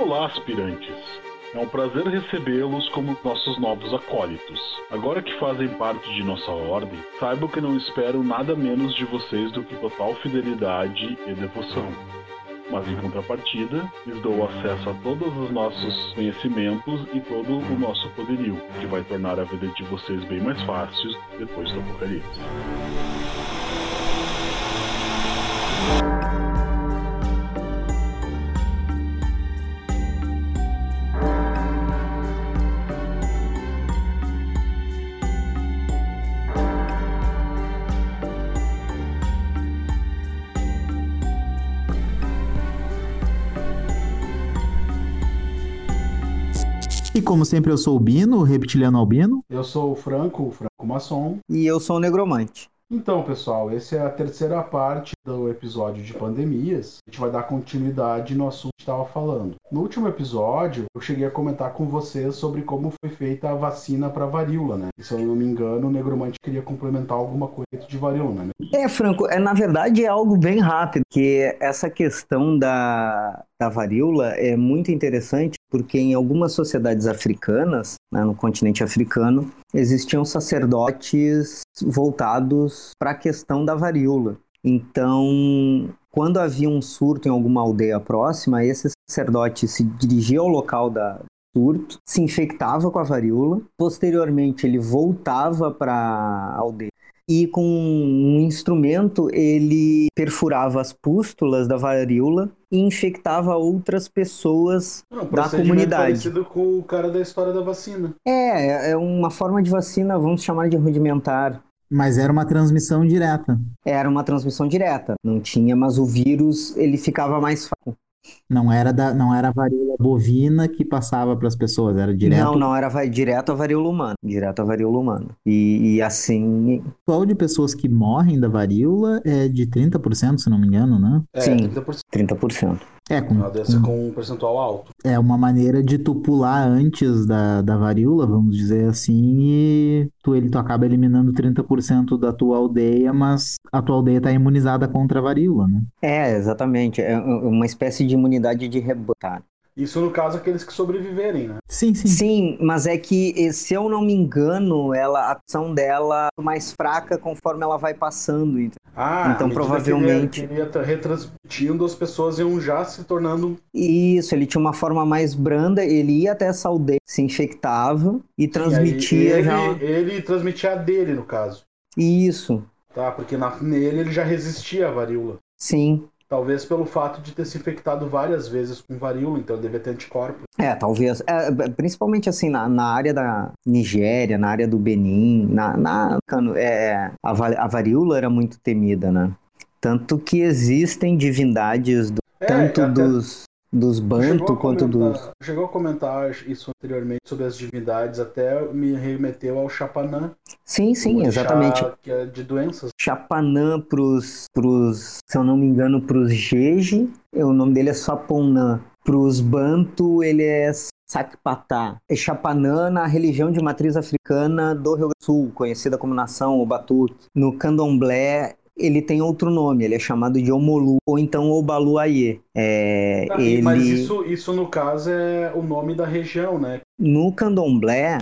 Olá, aspirantes. É um prazer recebê-los como nossos novos acólitos. Agora que fazem parte de nossa ordem, saibam que não espero nada menos de vocês do que total fidelidade e devoção. Mas em contrapartida, lhes dou acesso a todos os nossos conhecimentos e todo o nosso poderio, que vai tornar a vida de vocês bem mais fácil depois do apocalipse. Como sempre, eu sou o Bino, o reptiliano albino. Eu sou o Franco, o Franco Maçom. E eu sou o Negromante. Então, pessoal, essa é a terceira parte do episódio de pandemias. A gente vai dar continuidade no assunto que estava falando. No último episódio, eu cheguei a comentar com vocês sobre como foi feita a vacina para varíola, né? E, se eu não me engano, o Negromante queria complementar alguma coisa de varíola, né? É, Franco, é, na verdade é algo bem rápido, que essa questão da, da varíola é muito interessante porque em algumas sociedades africanas, né, no continente africano, existiam sacerdotes voltados para a questão da varíola. Então, quando havia um surto em alguma aldeia próxima, esse sacerdote se dirigia ao local da surto, se infectava com a varíola, posteriormente ele voltava para a aldeia e com um instrumento ele perfurava as pústulas da varíola e infectava outras pessoas Não, da comunidade. parecido com o cara da história da vacina. É, é uma forma de vacina, vamos chamar de rudimentar. Mas era uma transmissão direta. Era uma transmissão direta, não tinha, mas o vírus ele ficava mais fraco. Não era, da, não era a varíola bovina que passava para as pessoas, era direto. Não, não era va- direto a varíola humana, direto a varíola humana. E, e assim, O percentual de pessoas que morrem da varíola é de 30%, se não me engano, né? É, Sim. 30%. 30%. É, com, Uma doença com- com um percentual alto. é uma maneira de tu pular antes da, da varíola, vamos dizer assim, e tu, ele, tu acaba eliminando 30% da tua aldeia, mas a tua aldeia está imunizada contra a varíola, né? É, exatamente. É uma espécie de imunidade de rebanho. Isso no caso aqueles que sobreviverem, né? Sim, sim. Sim, mas é que, eh, se eu não me engano, ela, a ação dela é mais fraca conforme ela vai passando. então. Ah, Então, à medida provavelmente- Que ele, que ele ia tra- retransmitindo, as pessoas iam já se tornando. Isso, ele tinha uma forma mais branda, ele ia até essa aldeia, se infectava e E aí transmitia ele, já. ele transmitia a dele, no caso. Isso, Tá? Porque na- nele ele já resistia à varíola. sim. Talvez pelo fato de ter se infectado várias vezes com varíola, então devia ter anticorpos. É, talvez. é, principalmente assim, na, na área da Nigéria, na área do Benin, na, na cano- é, a, a varíola era muito temida, né? Tanto que existem divindades do- É, tanto até- dos, dos Bantu quanto comentar- dos. Chegou a comentar isso anteriormente sobre as divindades, até me remeteu ao Chapanã. Sim, sim, exatamente. Que é de doenças. Chapanã pros, pros, se eu não me engano, pros Jeje, o nome dele é Saponã. Pros Bantu, ele é Sakpatá. É Chapanã na religião de matriz africana do Rio Grande do Sul, conhecida como nação o Batuque. No Candomblé, ele tem outro nome, ele é chamado de Omolu, ou então Obaluayê. É, Ah, e- Mas ele... isso, isso, no caso, é o nome da região, né? No candomblé,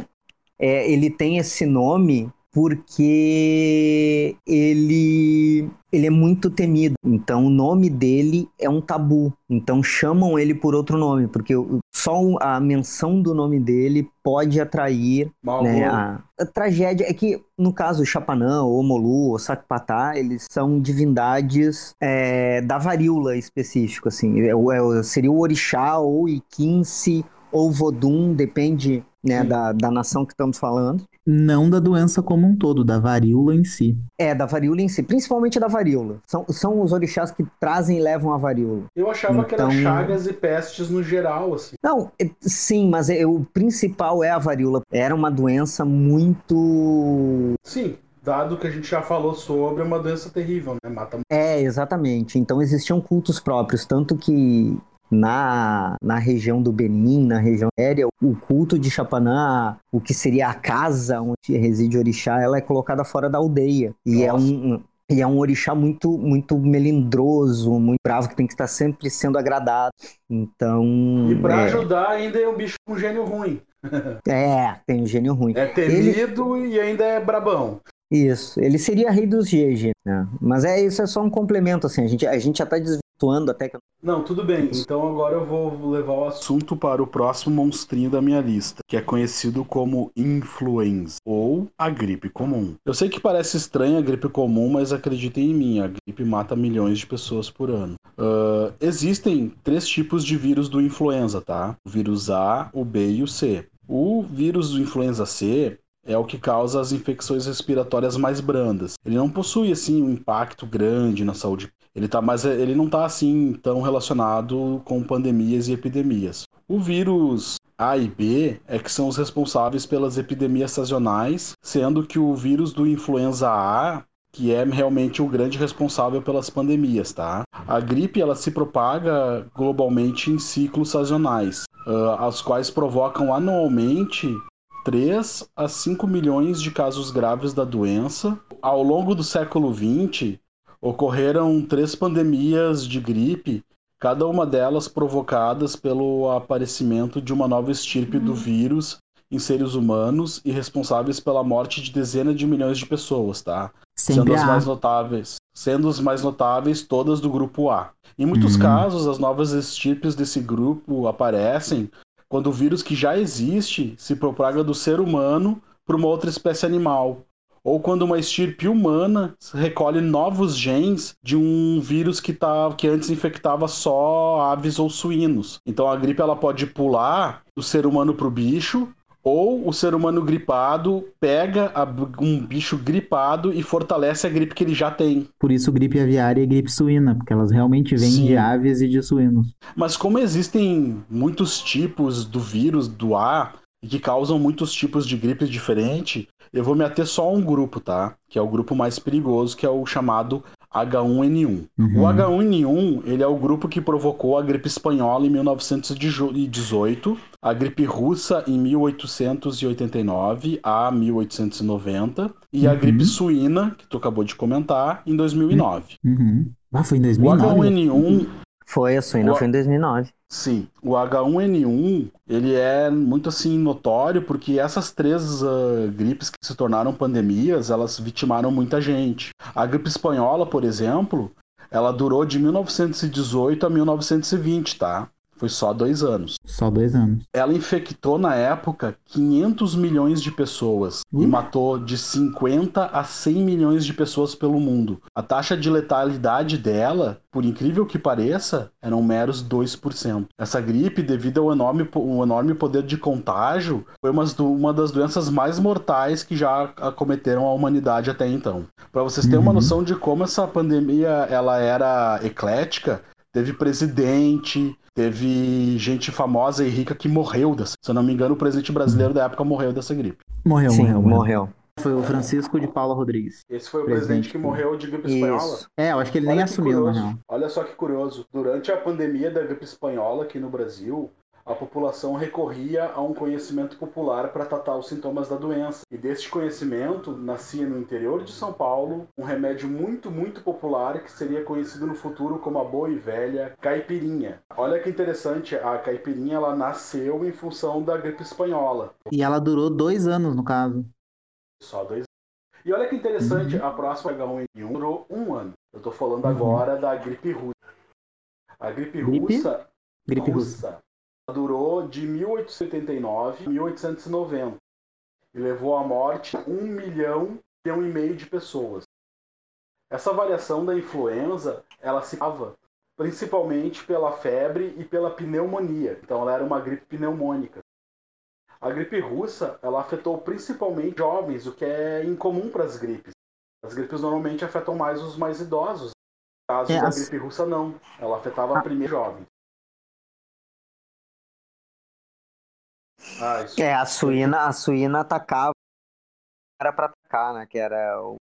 é, ele tem esse nome porque ele, ele é muito temido. Então, o nome dele é um tabu. Então, chamam ele por outro nome, porque o- só a menção do nome dele pode atrair né, a, a tragédia. É que, no caso, o Chapanã, o Omolu, o Sakpatá, eles são divindades é, da varíola específico, assim. É, o- é seria o orixá, ou Iquince, ou Vodum, depende né, da, da nação que estamos falando. Não da doença como um todo, da varíola em si. É, da varíola em si, principalmente da varíola. São, são os orixás que trazem e levam a varíola. Eu achava que era Então- chagas e pestes no geral, assim. Não, é- sim, mas é- o principal é a varíola. Era uma doença muito. Sim, dado que a gente já falou sobre, é uma doença terrível, né? Mata É, exatamente. Então existiam cultos próprios, tanto que na, na região do Benin, na região aérea, o culto de Chapanã, o que seria a casa onde reside o orixá, ela é colocada fora da aldeia. E é um, e é um orixá muito, muito melindroso, muito bravo, que tem que estar sempre sendo agradado. Então. E para é... ajudar, ainda é um bicho com gênio ruim. é, tem um gênio ruim. É temido Ele... e ainda é brabão. Isso, ele seria rei dos GG, né? Mas é isso, é só um complemento, assim, a gente, a gente já tá desvirtuando até que... Não, tudo bem, então agora eu vou levar o assunto para o próximo monstrinho da minha lista, que é conhecido como influenza, ou a gripe comum. Eu sei que parece estranha a gripe comum, mas acreditem em mim, a gripe mata milhões de pessoas por ano. Uh, existem três tipos de vírus do influenza, tá? O vírus A, o B e o C. O vírus do influenza C é o que causa as infecções respiratórias mais brandas. Ele não possui assim um impacto grande na saúde. Ele tá mais ele não está assim tão relacionado com pandemias e epidemias. O vírus A e B é que são os responsáveis pelas epidemias sazonais, sendo que o vírus do influenza A que é realmente o grande responsável pelas pandemias, tá? A gripe ela se propaga globalmente em ciclos sazonais, uh, as quais provocam anualmente 3 a 5 milhões de casos graves da doença. Ao longo do século XX, ocorreram três pandemias de gripe, cada uma delas provocadas pelo aparecimento de uma nova estirpe do uhum. vírus em seres humanos e responsáveis pela morte de dezenas de milhões de pessoas, tá? Sendo as mais notáveis, sendo as mais notáveis todas do grupo A. Em muitos uhum. casos, as novas estirpes desse grupo aparecem quando o vírus que já existe se propaga do ser humano para uma outra espécie animal, ou quando uma estirpe humana recolhe novos genes de um vírus que, tá, que antes infectava só aves ou suínos. Então a gripe ela pode pular do ser humano para o bicho, ou o ser humano gripado pega um bicho gripado e fortalece a gripe que ele já tem. Por isso gripe aviária e gripe suína, porque elas realmente vêm Sim. de aves e de suínos. Mas como existem muitos tipos do vírus do A e que causam muitos tipos de gripes diferentes, eu vou me ater só a um grupo, tá? Que é o grupo mais perigoso, que é o chamado H1N1. Uhum. O H1N1 ele é o grupo que provocou a gripe espanhola em 1918, a gripe russa em 1889 a 1890 e uhum. a gripe suína, que tu acabou de comentar, em 2009. Uhum. Ah, foi em 2009? O H1N1 foi, a suína o... foi em 2009. Sim, o H1N1 ele é muito assim notório porque essas três uh, gripes que se tornaram pandemias, elas vitimaram muita gente. A gripe espanhola, por exemplo, ela durou de 1918 a 1920, tá? Foi só dois anos. Só dois anos. Ela infectou na época 500 milhões de pessoas e matou de 50 a 100 milhões de pessoas pelo mundo. A taxa de letalidade dela, por incrível que pareça, eram meros 2%. Essa gripe, devido ao enorme, ao enorme poder de contágio, foi uma, uma das doenças mais mortais que já acometeram a humanidade até então. Para vocês terem uhum. uma noção de como essa pandemia ela era eclética, teve presidente, teve gente famosa e rica que morreu dessa. Se eu não me engano, o presidente brasileiro da época morreu dessa gripe. Morreu, Sim, morreu, morreu. Foi o Francisco de Paula Rodrigues. Esse foi o presidente, presidente que morreu de gripe espanhola? É, eu acho que ele Olha nem assumiu, na real. Olha só que curioso. Durante a pandemia da gripe espanhola aqui no Brasil, a população recorria a um conhecimento popular para tratar os sintomas da doença. E deste conhecimento nascia no interior de São Paulo um remédio muito, muito popular que seria conhecido no futuro como a boa e velha caipirinha. Olha que interessante, a caipirinha ela nasceu em função da gripe espanhola. E ela durou dois anos, no caso. Só dois e olha que interessante, uhum. a próxima H1N1 durou um ano. Eu estou falando uhum. agora da gripe russa. A gripe, gripe? russa, gripe russa, russa durou de 1889 a 1890 e levou à morte um milhão, e meio de pessoas. Essa variação da influenza, ela se dava principalmente pela febre e pela pneumonia. Então ela era uma gripe pneumônica. A gripe russa, ela afetou principalmente jovens, o que é incomum para as gripes. As gripes normalmente afetam mais os mais idosos. No caso é, da as... gripe russa não, ela afetava ah. primeiro jovens. Ah, é, a suína, a suína atacava era para atacar, né? Que era o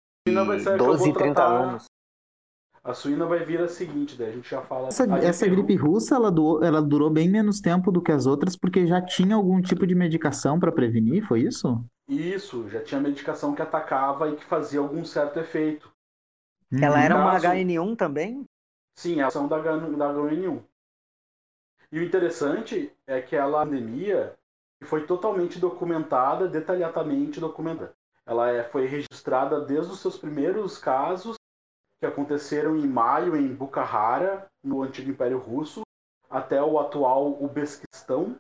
12 e 30 anos. A suína vai vir a seguinte, daí a gente já fala. Essa, a essa gripe russa, ela, durou, ela durou bem menos tempo do que as outras, porque já tinha algum tipo de medicação para prevenir, foi isso? Isso, já tinha medicação que atacava e que fazia algum certo efeito. Ela era uma caso- HN1 também? Sim, a ação da, da H1N1. E o interessante é que ela pandemia foi totalmente documentada, detalhadamente documentada. Ela é, foi registrada desde os seus primeiros casos, que aconteceram em maio em Bukhara, no antigo Império Russo, até o atual Uzbequistão.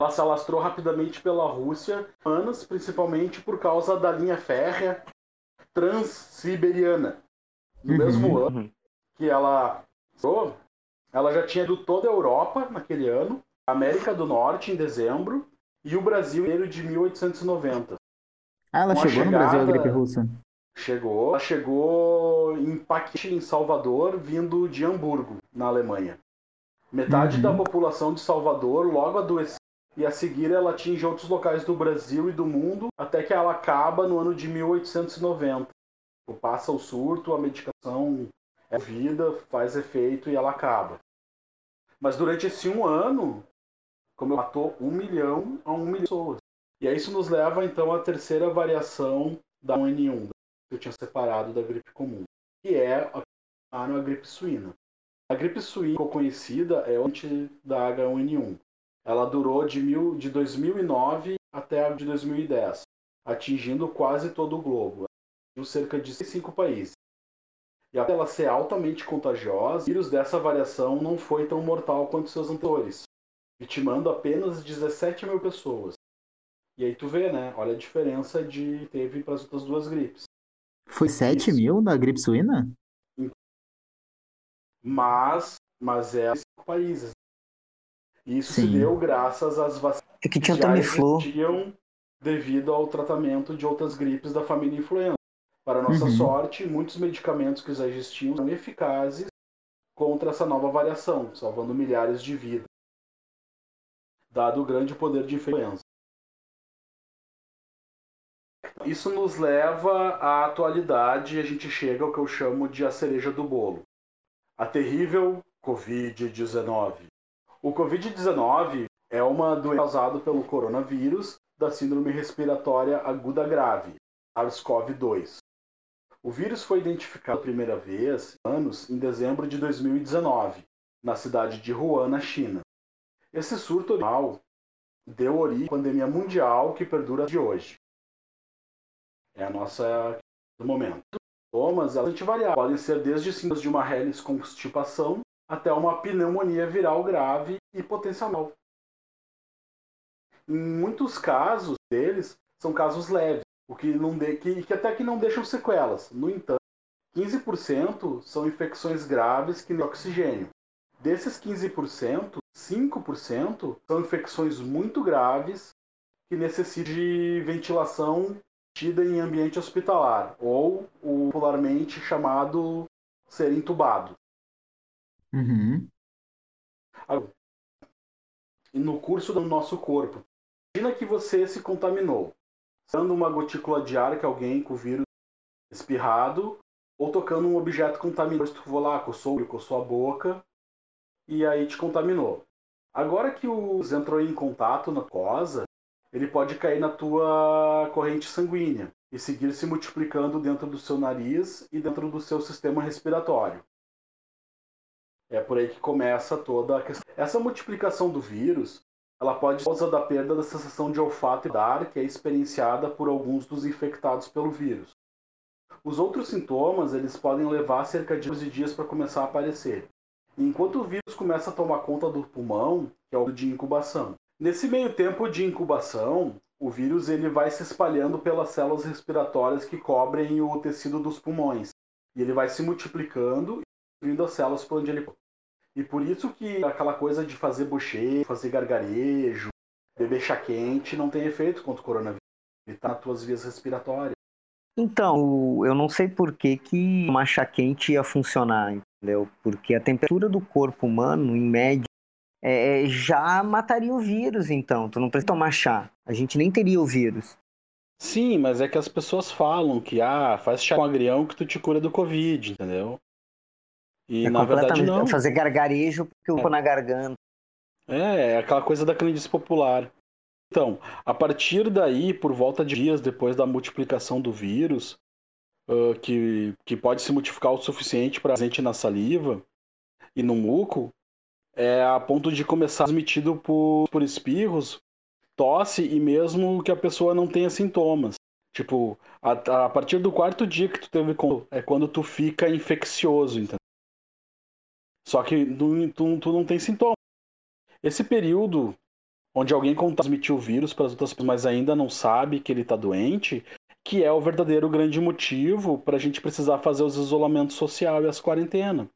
Ela se alastrou rapidamente pela Rússia, anos, principalmente por causa da linha férrea transsiberiana. No Uhum. mesmo ano Uhum. que ela ela já tinha ido toda a Europa naquele ano, América do Norte em dezembro e o Brasil em de 1890. Ah, ela chegou no Brasil, a chegada- gripe russa. Chegou, ela chegou em Paquete, em Salvador, vindo de Hamburgo, na Alemanha. Metade Uhum. da população de Salvador logo adoeceu e a seguir ela atinge outros locais do Brasil e do mundo, até que ela acaba no ano de 1890. Passa o surto, a medicação é vida, faz efeito e ela acaba. Mas durante esse um ano, como matou um milhão a um milhão de pessoas. E aí isso nos leva então à terceira variação da H1N1, que eu tinha separado da gripe comum, que é a, a gripe suína. A gripe suína conhecida é antes da H1N1. Ela durou de, mil, de 2009 até de 2010, atingindo quase todo o globo, atingiu cerca de cinco países. E apesar dela ser altamente contagiosa, o vírus dessa variação não foi tão mortal quanto seus anteriores, vitimando apenas 17 mil pessoas. E aí tu vê, né? Olha a diferença de teve para as outras duas gripes. Foi 7 Isso. mil da gripe suína? Mas, mas é cinco países. E isso se Sim. deu graças às vacinas É que que tinha já Tamiflu. existiam devido ao tratamento de outras gripes da família influenza. Para nossa Uhum. sorte, muitos medicamentos que já existiam são eficazes contra essa nova variação, salvando milhares de vidas, dado o grande poder de influenza. Isso nos leva à atualidade e a gente chega ao que eu chamo de a cereja do bolo. A terrível Covid-19. O Covid-19 é uma doença causada pelo coronavírus da síndrome respiratória aguda grave, SARS-CoV-2. O vírus foi identificado pela primeira vez anos em dezembro de 2019, na cidade de Wuhan, na China. Esse surto original deu origem à pandemia mundial que perdura de hoje. É a nossa do momento. Sintomas elas variáveis podem ser desde sintomas de uma hélice constipação até uma pneumonia viral grave e potencial. Em muitos casos deles são casos leves, o que, não de, que, que até que não deixam sequelas. No entanto, 15% são infecções graves que nem oxigênio. Desses 15%, 5% são infecções muito graves que necessitam de ventilação tida em ambiente hospitalar, ou o popularmente chamado ser entubado. Uhum. E no curso do nosso corpo, imagina que você se contaminou, usando uma gotícula de ar que alguém com o vírus espirrado, ou tocando um objeto contaminado, tu for lá, coçou, coçou a boca, e aí te contaminou. Agora que o entrou em contato na cosa, ele pode cair na tua corrente sanguínea e seguir se multiplicando dentro do seu nariz e dentro do seu sistema respiratório. É por aí que começa toda a questão. Essa multiplicação do vírus, ela pode causa da perda da sensação de olfato e dar, que é experienciada por alguns dos infectados pelo vírus. Os outros sintomas, eles podem levar cerca de 12 dias para começar a aparecer. Enquanto o vírus começa a tomar conta do pulmão, que é o de incubação. Nesse meio tempo de incubação, o vírus ele vai se espalhando pelas células respiratórias que cobrem o tecido dos pulmões. E ele vai se multiplicando e destruindo as células por onde ele e por isso que aquela coisa de fazer bochecho, fazer gargarejo, beber chá quente não tem efeito contra o coronavírus. Ele está nas tuas vias respiratórias. Então, eu não sei por que, que uma chá quente ia funcionar, entendeu? Porque a temperatura do corpo humano, em média, é, já mataria o vírus, então. Tu não precisa tomar chá. A gente nem teria o vírus. Sim, mas é que as pessoas falam que ah, faz chá com agrião que tu te cura do Covid, entendeu? E é na verdade não. Fazer gargarejo porque eu é. na garganta. É, é aquela coisa da crendice popular. Então, a partir daí, por volta de dias depois da multiplicação do vírus, uh, que, que pode se multiplicar o suficiente para presente na saliva e no muco, é a ponto de começar transmitido por, por espirros, tosse e mesmo que a pessoa não tenha sintomas. Tipo, a, a partir do quarto dia que tu teve é quando tu fica infeccioso, entendeu? Só que tu, tu, tu não tem sintomas. Esse período onde alguém transmitiu o vírus para as outras pessoas, mas ainda não sabe que ele está doente, que é o verdadeiro grande motivo para a gente precisar fazer os isolamentos social e as quarentenas.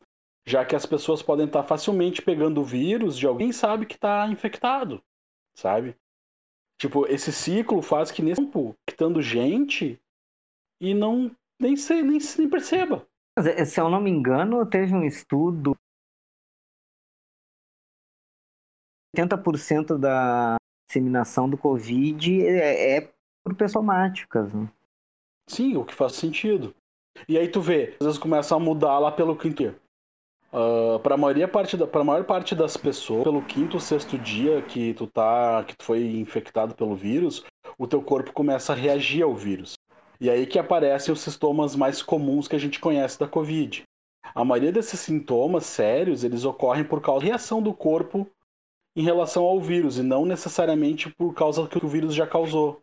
Já que as pessoas podem estar facilmente pegando o vírus de alguém sabe que está infectado, sabe? Tipo, esse ciclo faz que nesse tempo, estando gente e não nem, sei, nem, nem perceba. Eh, se eu não me engano, teve um estudo 80% da disseminação do Covid é, é por pessomáticas. Né? Sim, o que faz sentido. E aí tu vê, às vezes começa a mudar lá pelo quinto Uh, para a maioria parte da, pra maior parte das pessoas, pelo quinto ou sexto dia que tu tá, que tu foi infectado pelo vírus, o teu corpo começa a reagir ao vírus. E aí que aparecem os sintomas mais comuns que a gente conhece da Covid. A maioria desses sintomas sérios, eles ocorrem por causa da reação do corpo em relação ao vírus e não necessariamente por causa que o vírus já causou.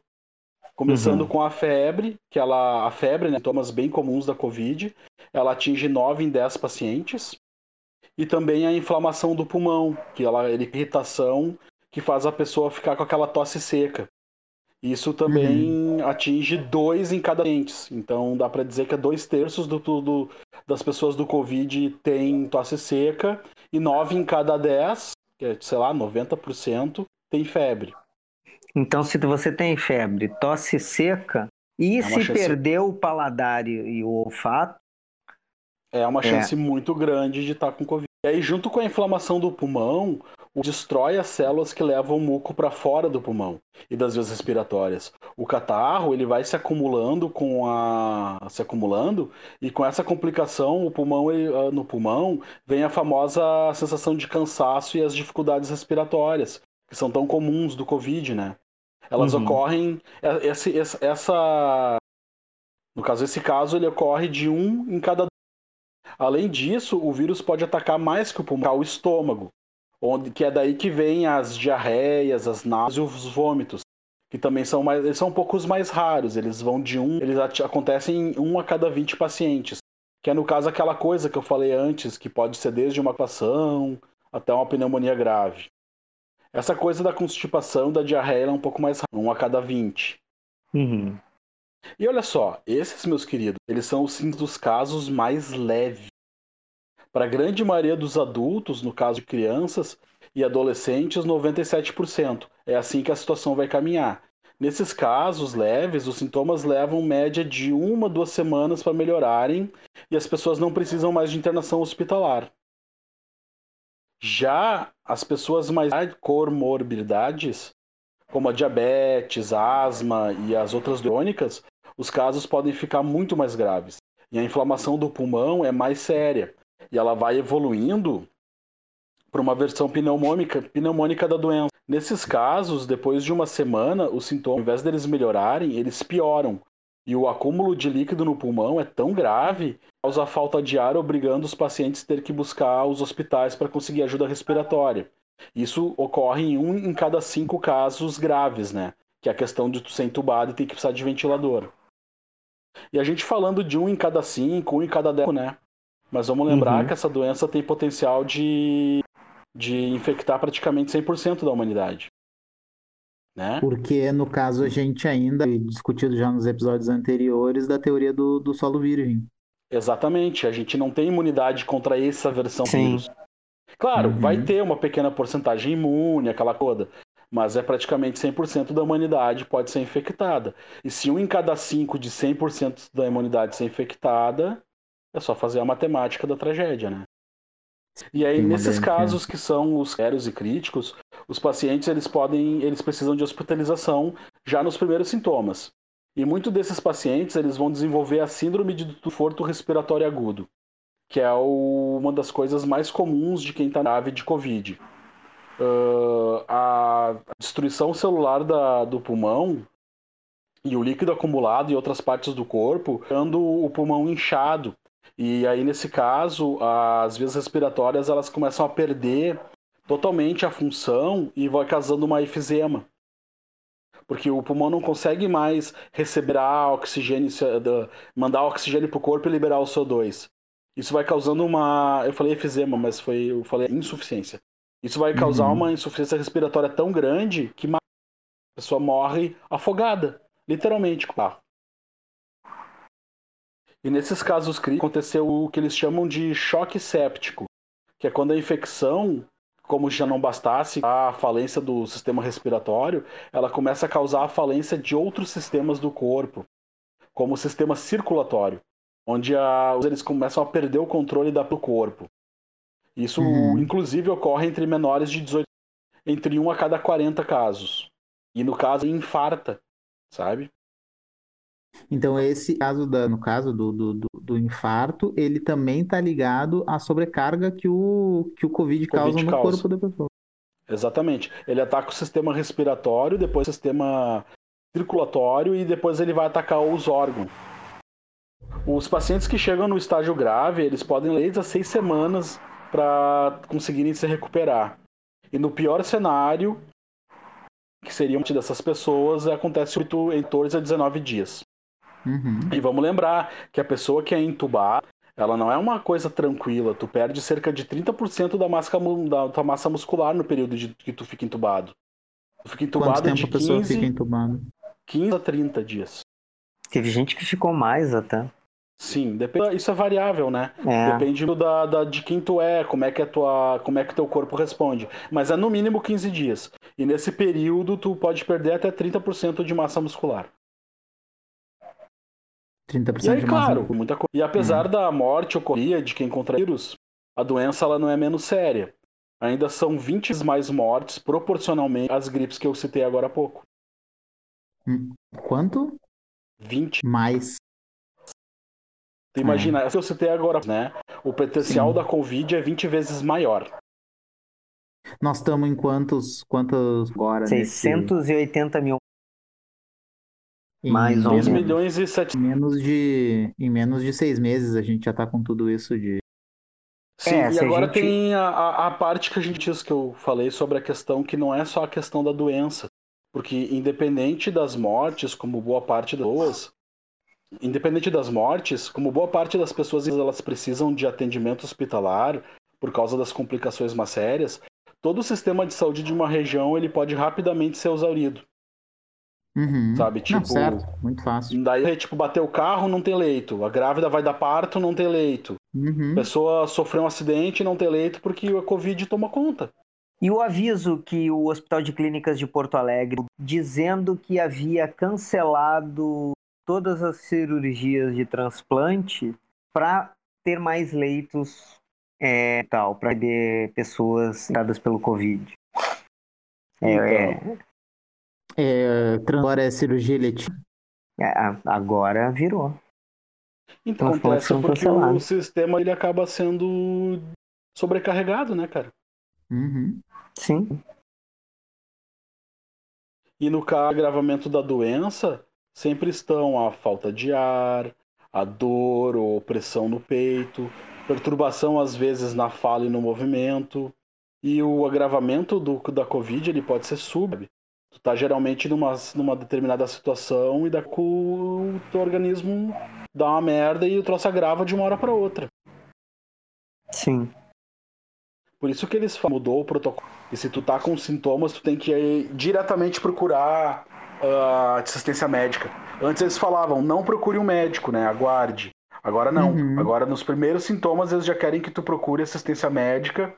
Começando uhum. com a febre, que ela a febre, né, sintomas bem comuns da Covid, ela atinge 9 em 10 pacientes. E também a inflamação do pulmão, que ela é irritação que faz a pessoa ficar com aquela tosse seca. Isso também uhum. atinge dois em cada paciente. Então dá para dizer que é dois terços do, do, das pessoas do Covid têm tosse seca e nove em cada dez que é, sei lá, 90% tem febre. Então, se você tem febre, tosse seca, e é se chance... perder o paladar e o olfato? É uma chance é. muito grande de estar tá com Covid. E aí, junto com a inflamação do pulmão, destrói as células que levam o muco para fora do pulmão e das vias respiratórias. O catarro ele vai se acumulando com a se acumulando e com essa complicação o pulmão ele, ah, no pulmão vem a famosa sensação de cansaço e as dificuldades respiratórias que são tão comuns do COVID, né? Elas uhum. ocorrem é, esse, essa no caso esse caso ele ocorre de um em cada Além disso, o vírus pode atacar mais que o pulmão, o estômago onde que é daí que vem as diarreias, as náuseas e os vômitos, que também são mais, eles são um pouco mais raros, eles vão de um, eles acontecem em um a cada 20 pacientes, que é no caso aquela coisa que eu falei antes, que pode ser desde uma constipação até uma pneumonia grave. Essa coisa da constipação, da diarreia é um pouco mais raro, um a cada 20. Uhum. E olha só, esses, meus queridos, eles são os dos casos mais leves. Para a grande maioria dos adultos, no caso de crianças e adolescentes, 97%. É assim que a situação vai caminhar. Nesses casos leves, os sintomas levam média de uma, duas semanas para melhorarem e as pessoas não precisam mais de internação hospitalar. Já as pessoas mais comorbidades, como a diabetes, a asma e as outras crônicas, os casos podem ficar muito mais graves. E a inflamação do pulmão é mais séria, e ela vai evoluindo para uma versão pneumônica, pneumônica da doença. Nesses casos, depois de uma semana, os sintomas, ao invés deles melhorarem, eles pioram. E o acúmulo de líquido no pulmão é tão grave causa falta de ar, obrigando os pacientes a ter que buscar os hospitais para conseguir ajuda respiratória. Isso ocorre em um em cada cinco casos graves, né? Que é a questão de tu ser entubado e ter que precisar de ventilador. E a gente falando de um em cada cinco, um em cada dez, né? Mas vamos lembrar uhum. que essa doença tem potencial de, de infectar praticamente 100% da humanidade. Né? Porque, no caso, a gente ainda discutido já nos episódios anteriores da teoria do, do solo virgem. Exatamente, a gente não tem imunidade contra essa versão Sim. vírus. Claro, uhum. vai ter uma pequena porcentagem imune, aquela coisa, mas é praticamente 100% da humanidade pode ser infectada. E se um em cada cinco de 100% da imunidade ser infectada, é só fazer a matemática da tragédia, né? E aí, nesses casos que são os sérios e críticos, os pacientes eles podem, eles precisam de hospitalização já nos primeiros sintomas. E muitos desses pacientes eles vão desenvolver a síndrome de desconforto respiratório agudo, que é o, uma das coisas mais comuns de quem está grave de Covid. Uh, a destruição celular da, do pulmão e o líquido acumulado em outras partes do corpo, ficando o pulmão inchado. E aí, nesse caso, as vias respiratórias elas começam a perder totalmente a função e vai causando uma efizema. Porque o pulmão não consegue mais receber oxigênio, mandar oxigênio para o corpo e liberar o CO2. Isso vai causando uma. Eu falei efizema, mas foi, eu falei insuficiência. Isso vai causar uhum. uma insuficiência respiratória tão grande que a pessoa morre afogada, literalmente, com o carro. E nesses casos críticos aconteceu o que eles chamam de choque séptico, que é quando a infecção, como já não bastasse a falência do sistema respiratório, ela começa a causar a falência de outros sistemas do corpo, como o sistema circulatório, onde a, eles começam a perder o controle da, do corpo. Isso, uhum. inclusive, ocorre entre menores de 18 entre 1 a cada 40 casos. E no caso, infarta, sabe? Então, esse caso, da, no caso do, do, do infarto, ele também está ligado à sobrecarga que o, que o COVID, COVID causa no causa. corpo da pessoa. Exatamente. Ele ataca o sistema respiratório, depois o sistema circulatório e depois ele vai atacar os órgãos. Os pacientes que chegam no estágio grave, eles podem ler a seis semanas para conseguirem se recuperar. E no pior cenário, que seria dessas pessoas, acontece em torno a 19 dias. Uhum. E vamos lembrar que a pessoa que é entubada, ela não é uma coisa tranquila. Tu perde cerca de 30% da massa, da tua massa muscular no período de que tu fica entubado. Tu fica entubado Quanto tempo de 15, a pessoa fica entubada? 15 a 30 dias. Teve gente que ficou mais até. Sim, depende, isso é variável, né? É. Depende da, da, de quem tu é, como é que é tua, como é que teu corpo responde. Mas é no mínimo 15 dias. E nesse período tu pode perder até 30% de massa muscular. 30% e aí, de claro, massa. muita coisa. E apesar uhum. da morte ocorrida de quem contrai vírus, a doença ela não é menos séria. Ainda são 20 vezes mais mortes proporcionalmente às gripes que eu citei agora há pouco. Hum, quanto? 20 mais. Tu imagina, é. se eu citei agora, né? O potencial Sim. da Covid é 20 vezes maior. Nós estamos em quantos, quantos agora? 680 nesse... mil mais ou menos. milhões e 7... menos de Em menos de seis meses a gente já tá com tudo isso de. Sim, é, e agora gente... tem a, a parte que a gente disse que eu falei sobre a questão que não é só a questão da doença. Porque independente das mortes, como boa parte das pessoas, independente das mortes, como boa parte das pessoas elas precisam de atendimento hospitalar por causa das complicações mais sérias, todo o sistema de saúde de uma região ele pode rapidamente ser exaurido. Uhum. Sabe? Tipo, não, certo. Muito fácil. Daí, tipo, bater o carro, não tem leito. A grávida vai dar parto, não tem leito. Uhum. A pessoa sofreu um acidente, não tem leito porque a Covid toma conta. E o aviso que o Hospital de Clínicas de Porto Alegre, dizendo que havia cancelado todas as cirurgias de transplante para ter mais leitos é, tal, para ter pessoas tratadas pelo Covid. É, então, é, agora é cirurgia eletiva? É, agora virou. Então, acontece porque o sistema ele acaba sendo sobrecarregado, né, cara? Uhum. Sim. E no caso, agravamento da doença, sempre estão a falta de ar, a dor ou pressão no peito, perturbação às vezes na fala e no movimento. E o agravamento do, da Covid ele pode ser sub. Tu tá geralmente numa, numa determinada situação e da o teu organismo dá uma merda e o troço agrava de uma hora para outra. Sim. Por isso que eles mudou o protocolo. E se tu tá com sintomas, tu tem que ir diretamente procurar uh, assistência médica. Antes eles falavam, não procure um médico, né? Aguarde. Agora não. Uhum. Agora, nos primeiros sintomas, eles já querem que tu procure assistência médica,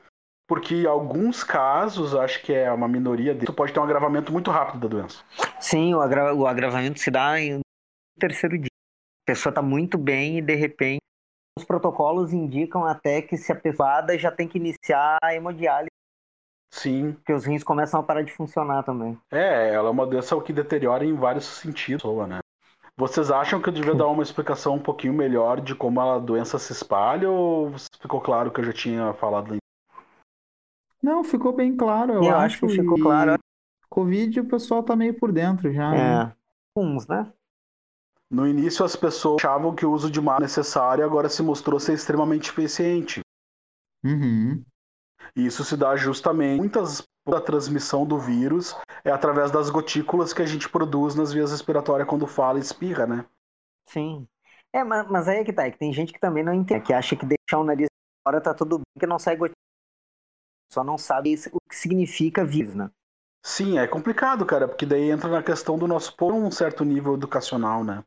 porque em alguns casos, acho que é uma minoria, tu pode ter um agravamento muito rápido da doença. Sim, o, agra o agravamento se dá no terceiro dia. A pessoa está muito bem e, de repente, os protocolos indicam até que se a pessoa já tem que iniciar a hemodiálise Sim. Porque os rins começam a parar de funcionar também. É, ela é uma doença que deteriora em vários sentidos, né? Vocês acham que eu devia dar uma explicação um pouquinho melhor de como a doença se espalha ou ficou claro que eu já tinha falado? Não, ficou bem claro, eu, Eu acho. acho que ficou e claro. Covid o pessoal tá meio por dentro já. né? É. Uns, né? No início as pessoas achavam que o uso de máscara necessário agora se mostrou ser extremamente eficiente. Uhum. E isso se dá justamente muitas da transmissão do vírus é através das gotículas que a gente produz nas vias respiratórias quando fala e espirra, né? Sim. É, mas, mas aí é que tá, é que tem gente que também não entende, que acha que deixar o nariz fora tá tudo bem, que não sai gotinha. Só não sabe o que significa vírus, né? Sim, é complicado, cara, porque daí entra na questão do nosso povo um certo nível educacional, né?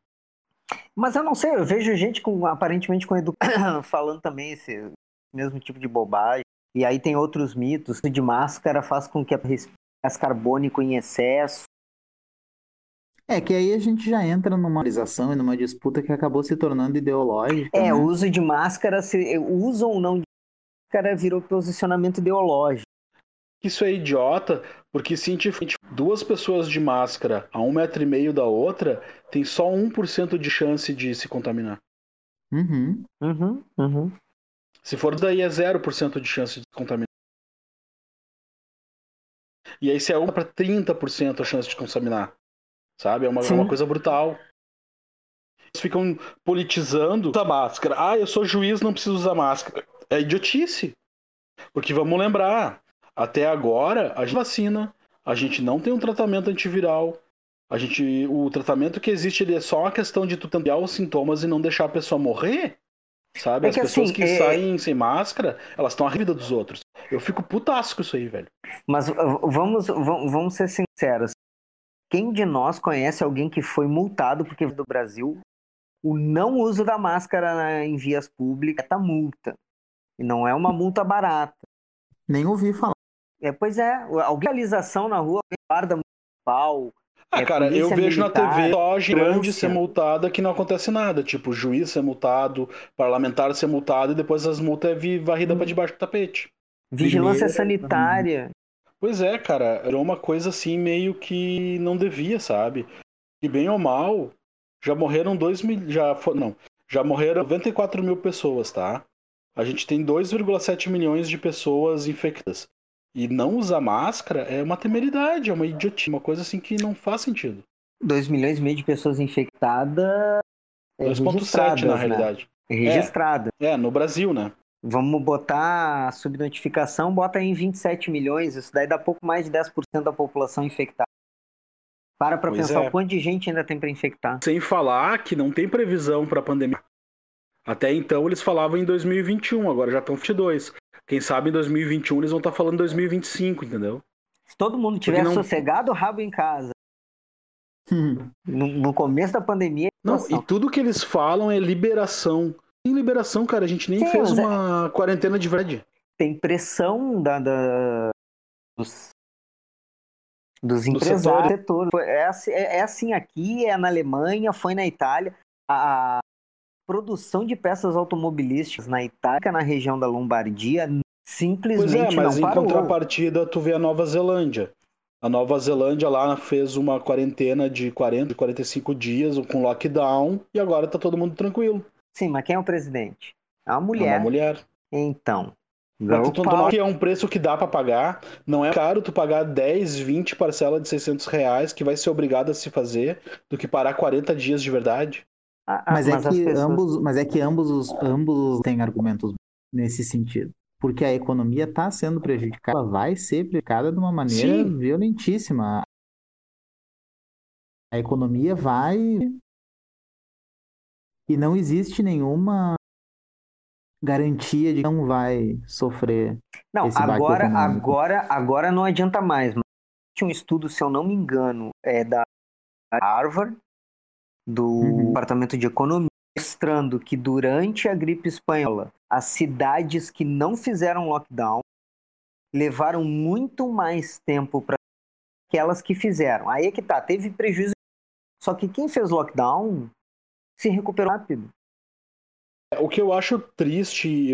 Mas eu não sei, eu vejo gente com aparentemente com edu... falando também esse mesmo tipo de bobagem. E aí tem outros mitos. O de máscara faz com que a respire gás carbônico em excesso. É que aí a gente já entra numa polarização e numa disputa que acabou se tornando ideológica. É, né? o uso de máscara, se o uso ou não de máscara virou posicionamento ideológico. Isso é idiota, porque cientificamente duas pessoas de máscara a um metro e meio da outra tem só 1% de chance de se contaminar. Uhum. Uhum, uhum. Se for daí é 0% de chance de se contaminar. E aí se é 1 para 30% a chance de contaminar. Sabe? É uma, é uma coisa brutal. Eles ficam politizando a máscara. Ah, eu sou juiz, não preciso usar máscara. É idiotice. Porque vamos lembrar, até agora a gente vacina, a gente não tem um tratamento antiviral. A gente, o tratamento que existe ele é só uma questão de tu os sintomas e não deixar a pessoa morrer. Sabe? É As que pessoas assim, que é- saem sem máscara, elas estão à vida dos outros. Eu fico putasco com isso aí, velho. Mas vamos, vamos, ser sinceros. Quem de nós conhece alguém que foi multado porque do Brasil? O não uso da máscara em vias públicas tá multa. E não é uma multa barata. Nem ouvi falar. É, pois é, a legalização na rua, guarda municipal. Ah, É, cara, eu vejo na militar, TV só grande ser multada que não acontece nada. Tipo, juiz ser multado, parlamentar ser multado e depois as multas é varrida Hum. pra debaixo do tapete. Vigilância Primeiro, sanitária. Pois é, cara, era uma coisa assim meio que não devia, sabe? E bem ou mal, já morreram 2 mil. Já, não, já morreram 94 mil pessoas, tá? A gente tem 2,7 milhões de pessoas infectadas. E não usar máscara é uma temeridade, é uma idiotice, uma coisa assim que não faz sentido. 2 milhões e meio de pessoas infectadas. é, 2,7 registradas, na né? realidade. Registrada. É, no Brasil, né? Vamos botar a subnotificação, bota aí em 27 milhões, isso daí dá pouco mais de 10% da população infectada. Para pra Pois pensar é. o quanto de gente ainda tem para infectar. Sem falar que não tem previsão para pandemia. Até então eles falavam em 2021, agora já estão 22. Quem sabe em 2021 eles vão estar falando 2025, entendeu? Se todo mundo tiver não- sossegado, rabo em casa. No, no começo da pandemia, Não, situação. e tudo que eles falam é liberação. Sem liberação, cara, a gente nem Sim, fez é- uma quarentena de verdade. tem pressão da, da- dos, dos Do empresários do setor. É, assim- é- é assim aqui, é na Alemanha, foi na Itália. A produção de peças automobilísticas na Itália, na região da Lombardia, Pois simplesmente é, mas em parou. contrapartida tu vê a Nova Zelândia. A Nova Zelândia lá fez uma quarentena de 40, 45 dias com lockdown e agora tá todo mundo tranquilo. Sim, mas quem é o presidente? É uma É mulher. uma mulher. Então. Que é um preço que dá pra pagar, não é caro tu pagar 10, 20 parcelas de 600 reais que vai ser obrigado a se fazer do que parar 40 dias de verdade. Ah, Mas, é as que pessoas- ambos, mas é que ambos, os- ambos têm argumentos nesse sentido. Porque a economia está sendo prejudicada, ela vai ser prejudicada de uma maneira Sim. violentíssima. A economia vai. E não existe nenhuma garantia de que não vai sofrer. Não, agora, agora, agora não adianta mais. Mas tinha um estudo, se eu não me engano, é da Harvard, do Uhum. Departamento de Economia, mostrando que durante a gripe espanhola, as cidades que não fizeram lockdown levaram muito mais tempo para aquelas que fizeram. Aí é que tá, teve prejuízo. Só que quem fez lockdown se recuperou rápido. O que eu acho triste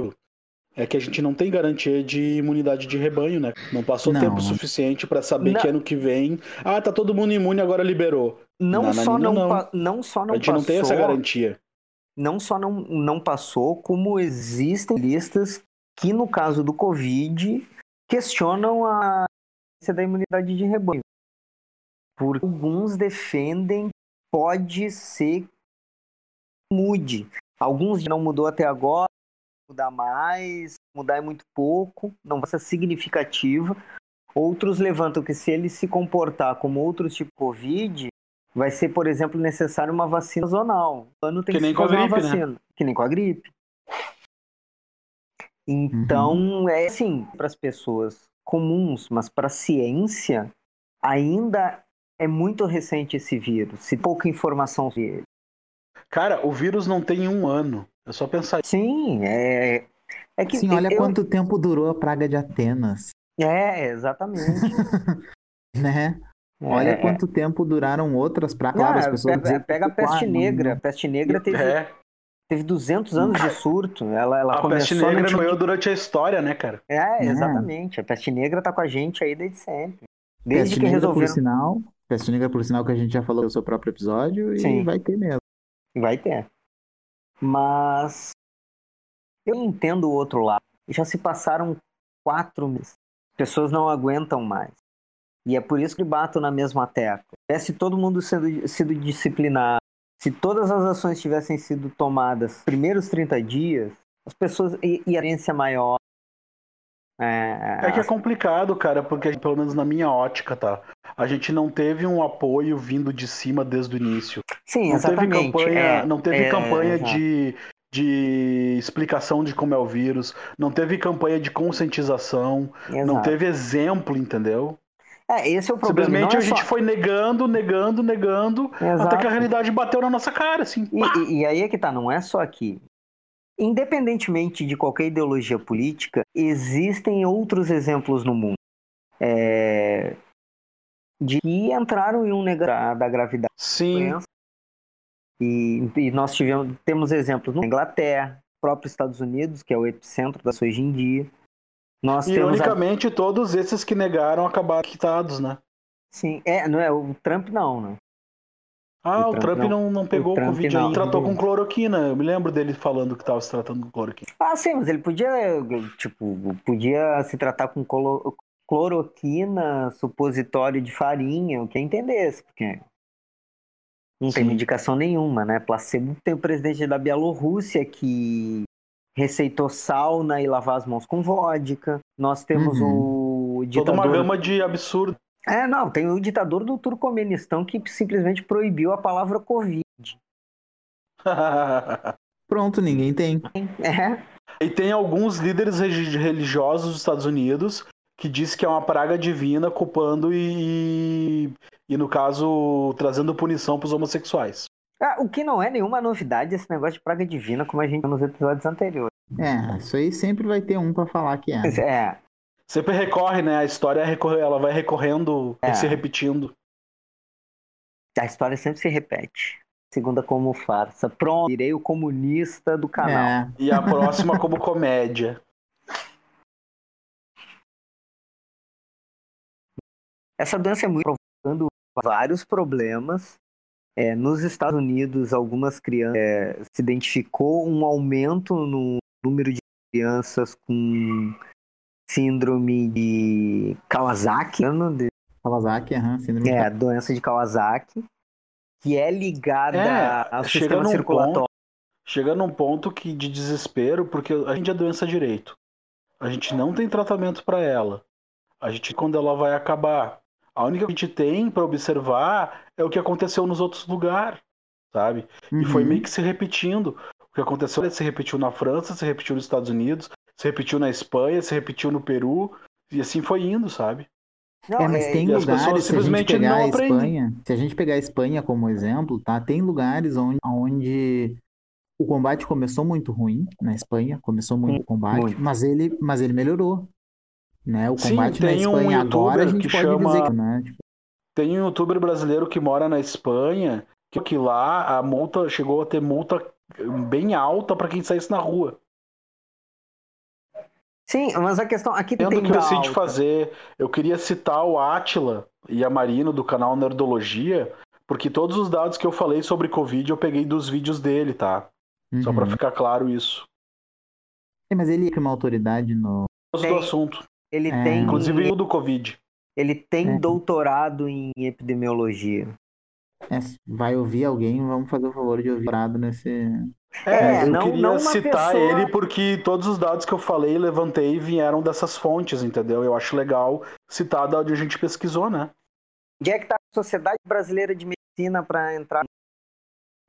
é que a gente não tem garantia de imunidade de rebanho, né? Não passou Não. tempo suficiente pra saber Não. que ano que vem, ah, tá todo mundo imune, agora liberou. Não Na só não, não. pa- não só não a gente passou, não tem essa garantia. não só não, não passou, como existem listas que, no caso do Covid, questionam a da imunidade de rebanho. Porque alguns defendem que pode ser mude. Alguns não mudou até agora, mudar mais, mudar é muito pouco, não vai ser significativa. Outros levantam que se ele se comportar como outros tipo Covid, vai ser, por exemplo, necessário uma vacina zonal. O ano tem Que que, nem se com a gripe, né? vacina. Que nem com a gripe. Então, é assim, para as pessoas comuns, mas para a ciência, ainda é muito recente esse vírus. Se pouca informação sobre ele. Cara, o vírus não tem um ano. É só pensar. Sim, é. É que Sim, olha eu- quanto tempo durou a praga de Atenas, É, exatamente. né? Olha É, quanto tempo duraram outras Claro, é, pessoas pe- dizem pega a peste não- negra. A peste negra teve, É, teve 200 anos de surto. Ela, ela a peste começou negra não antiguidade. eu durante a história, né, cara? É, Né? exatamente. A peste negra tá com a gente aí desde sempre. Desde Peste que negra, por resolveram. sinal, peste negra, por sinal, que a gente já falou no seu próprio episódio e Sim. vai ter mesmo. Vai ter. Mas eu entendo o outro lado. Já se passaram quatro meses. As pessoas não aguentam mais. E é por isso que bato na mesma tecla. Se todo mundo sendo, sido disciplinado, se todas as ações tivessem sido tomadas nos primeiros 30 dias, as pessoas. E, e a carência maior. É, É que é complicado, cara, porque pelo menos na minha ótica, tá? A gente não teve um apoio vindo de cima desde o início. sim, Não teve exatamente. campanha, é, não teve é, campanha de, de explicação de como é o vírus, não teve campanha de conscientização, não Exato. teve exemplo, entendeu? É, esse é o problema. Simplesmente não é a gente só... foi negando, negando, negando, até Exato. que a realidade bateu na nossa cara, assim. E, e- aí é que tá, não é só aqui. Independentemente de qualquer ideologia política, existem outros exemplos no mundo é, de que entraram em um negar da gravidade da Sim. E, e nós tivemos, temos exemplos na Inglaterra, próprio Estados Unidos, que é o epicentro das hoje em dia. Nós temos a, todos esses que negaram acabaram quitados, né? sim, é, não é o Trump não, né? Ah, O o, Trump Trump, não. não, não pegou O Covid não. aí, tratou com cloroquina. Eu me lembro dele falando que estava se tratando com cloroquina. Ah, sim, mas ele podia, tipo, podia se tratar com colo- cloroquina, supositório de farinha, o que entendesse, porque não tem Sim. medicação nenhuma, né? Placebo tem o presidente da Bielorrússia que receitou sauna e lavar as mãos com vodka. Nós temos o Toda ditador... uma gama de absurdo. É, não, tem o ditador do Turcomenistão que simplesmente proibiu a palavra Covid. Pronto, ninguém tem. É, e tem alguns líderes religiosos dos Estados Unidos que diz que é uma praga divina culpando e, e no caso, trazendo punição para os homossexuais. Ah, o que não é nenhuma novidade esse negócio de praga divina, como a gente viu nos episódios anteriores. É, isso aí sempre vai ter um pra falar que é. É, Sempre recorre, né? A história recorre, ela vai recorrendo É. e se repetindo. a história sempre se repete. Segunda como farsa. Pronto, virei o comunista do canal. É, E a próxima como comédia. Essa doença é muito provocando vários problemas. É, nos Estados Unidos, algumas crianças é, se identificou um aumento no número de crianças com síndrome de Kawasaki, ano de- Kawasaki, aham, síndrome é, a doença de Kawasaki, que é ligada É, ao sistema circulatório. Chega num ponto que de desespero, porque a gente é doença direito. A gente não tem tratamento para ela. A gente, quando ela vai acabar, a única que a gente tem para observar é o que aconteceu nos outros lugares, sabe? E foi Uhum. meio que se repetindo. O que aconteceu se repetiu na França, se repetiu nos Estados Unidos, se repetiu na Espanha, se repetiu no Peru, e assim foi indo, sabe? Não, É, mas é- tem e as lugares, se a gente simplesmente pegar não a. Espanha, se a gente pegar a Espanha como exemplo, tá? Tem lugares onde, onde o combate começou muito ruim na Espanha, começou muito o combate, muito. mas ele, mas ele melhorou, né? O Sim, combate na tem um Espanha agora a youtuber gente que pode chama- dizer que, né? Tipo, Tem um youtuber brasileiro que mora na Espanha, que, que lá a multa chegou a ter multa bem alta para quem saísse na rua. Sim, mas a questão aqui Tendo tem que eu decidi fazer, eu queria citar o Atila e a Marino do canal Nerdologia Porque todos os dados que eu falei sobre Covid eu peguei dos vídeos dele, tá? Uhum. Só para ficar claro isso. É, mas ele é uma autoridade no. Tem, do assunto. Ele é... tem. Inclusive do Covid. Ele tem é. doutorado em epidemiologia. É, vai ouvir alguém, vamos fazer o favor de ouvir doutorado nesse. É, eu não, queria não citar pessoa... ele porque todos os dados que eu falei, levantei, vieram dessas fontes, entendeu? Eu acho legal citar da onde a gente pesquisou, né? Onde é que está a Sociedade Brasileira de Medicina para entrar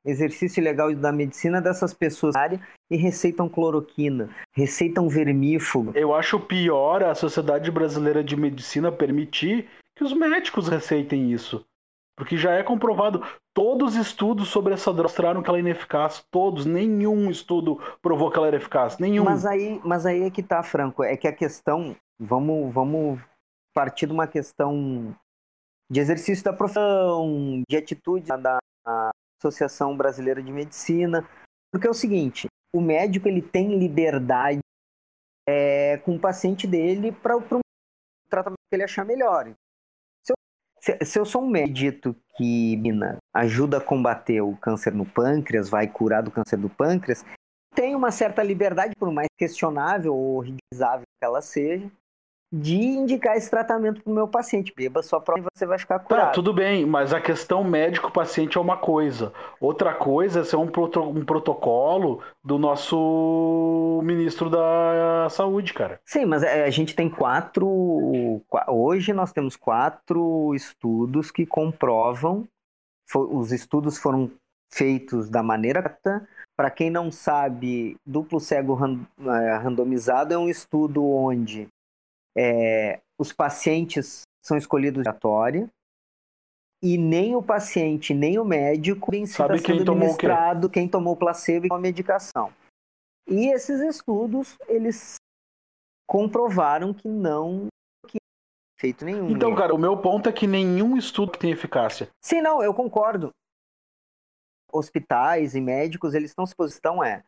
exercício ilegal da medicina dessas pessoas e receitam cloroquina, receitam vermífugo? Eu acho pior a Sociedade Brasileira de Medicina permitir que os médicos receitem isso. Porque já é comprovado. Todos os estudos sobre essa droga mostraram que ela é ineficaz. Todos. Nenhum estudo provou que ela era eficaz. Nenhum. Mas aí, mas aí é que tá, Franco. É que a questão. Vamos, vamos partir de uma questão de exercício da profissão, de atitude da Associação Brasileira de Medicina. Porque é o seguinte: o médico ele tem liberdade é, com o paciente dele para o tratamento que ele achar melhor. Se, se eu sou um médico que mina, ajuda a combater o câncer no pâncreas, vai curar do câncer do pâncreas, tem uma certa liberdade, por mais questionável ou ridiculizável que ela seja, de indicar esse tratamento para o meu paciente. Beba sua prova e você vai ficar tá, curado. Tá, tudo bem, mas a questão médico-paciente é uma coisa. Outra coisa é ser um, proto um protocolo do nosso ministro da saúde, cara. Sim, mas é, a gente tem quatro. Hoje nós temos quatro estudos que comprovam. Os estudos foram feitos da maneira correta. Para quem não sabe, duplo cego é, randomizado é um estudo onde é, os pacientes são escolhidos aleatória e nem o paciente nem o médico sabe está sendo quem administrado tomou quem tomou placebo e a medicação. E esses estudos eles comprovaram que não que feito nenhum. Então, cara, o meu ponto é que nenhum estudo tem eficácia. Sim, não, eu concordo. Hospitais e médicos, eles estão exposição é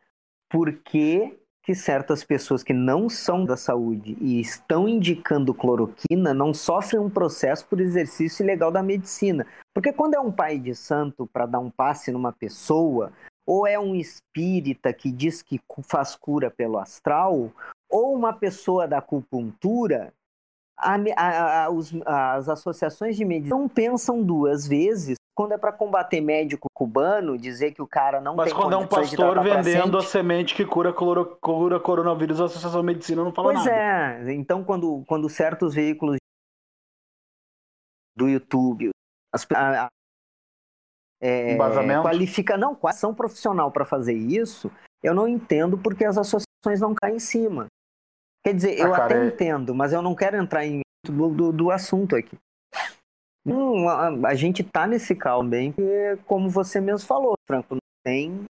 porque que certas pessoas que não são da saúde e estão indicando cloroquina não sofrem um processo por exercício ilegal da medicina. Porque quando é um pai de santo para dar um passe numa pessoa, ou é um espírita que diz que faz cura pelo astral, ou uma pessoa da acupuntura, a, a, a, os, as associações de medicina não pensam duas vezes quando é para combater médico cubano, dizer que o cara não Mas tem quando é um pastor vendendo a semente que cura, cura coronavírus, a Associação de Medicina não fala pois nada. Pois é, então quando, quando certos veículos do YouTube as, a, a, é, qualifica, não, ação profissional para fazer isso, eu não entendo porque as associações não caem em cima. Quer dizer, ah, eu cara, até é... entendo, mas eu não quero entrar em do, do, do assunto aqui. A, a, gente tá nesse calmo bem, porque, como você mesmo falou, Franco, não tem.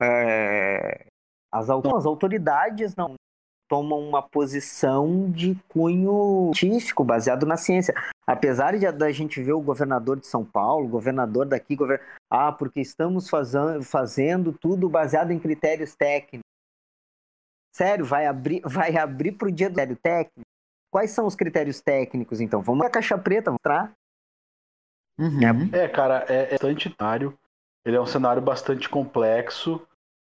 É, as, as autoridades não tomam uma posição de cunho científico, baseado na ciência. Apesar de da gente ver o governador de São Paulo, governador daqui, govern... ah, porque estamos fazendo, fazendo tudo baseado em critérios técnicos. Sério, vai abrir, vai abrir para o dia do critério técnico? Quais são os critérios técnicos, então? Vamos a caixa preta mostrar? Uhum. É, cara, é, é bastante Ele é um cenário bastante complexo,